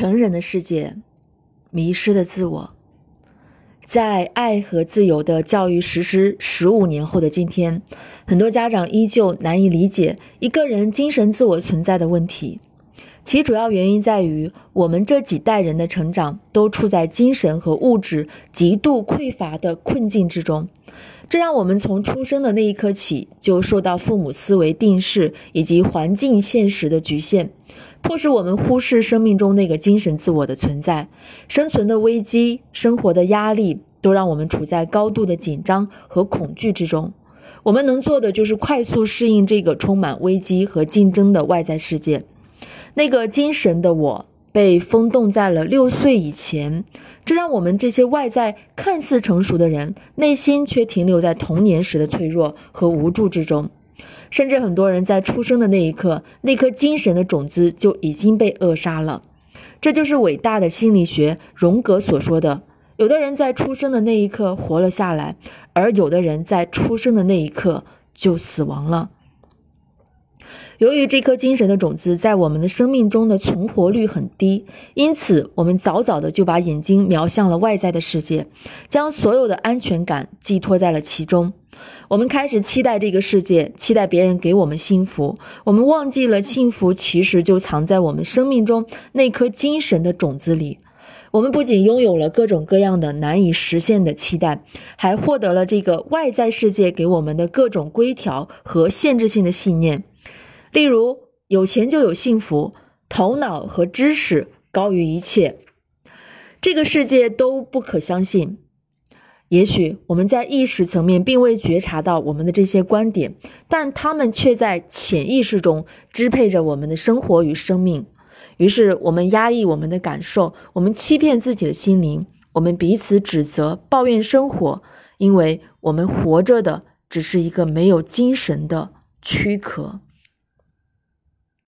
成人的世界，迷失的自我，在爱和自由的教育实施十五年后的今天，很多家长依旧难以理解一个人精神自我存在的问题。其主要原因在于，我们这几代人的成长都处在精神和物质极度匮乏的困境之中，这让我们从出生的那一刻起就受到父母思维定式以及环境现实的局限。迫使我们忽视生命中那个精神自我的存在，生存的危机、生活的压力，都让我们处在高度的紧张和恐惧之中。我们能做的就是快速适应这个充满危机和竞争的外在世界。那个精神的我被封冻在了六岁以前，这让我们这些外在看似成熟的人，内心却停留在童年时的脆弱和无助之中。甚至很多人在出生的那一刻，那颗精神的种子就已经被扼杀了。这就是伟大的心理学荣格所说的：有的人在出生的那一刻活了下来，而有的人在出生的那一刻就死亡了。由于这颗精神的种子在我们的生命中的存活率很低，因此我们早早的就把眼睛瞄向了外在的世界，将所有的安全感寄托在了其中。我们开始期待这个世界，期待别人给我们幸福。我们忘记了，幸福其实就藏在我们生命中那颗精神的种子里。我们不仅拥有了各种各样的难以实现的期待，还获得了这个外在世界给我们的各种规条和限制性的信念。例如，有钱就有幸福，头脑和知识高于一切，这个世界都不可相信。也许我们在意识层面并未觉察到我们的这些观点，但他们却在潜意识中支配着我们的生活与生命。于是，我们压抑我们的感受，我们欺骗自己的心灵，我们彼此指责、抱怨生活，因为我们活着的只是一个没有精神的躯壳。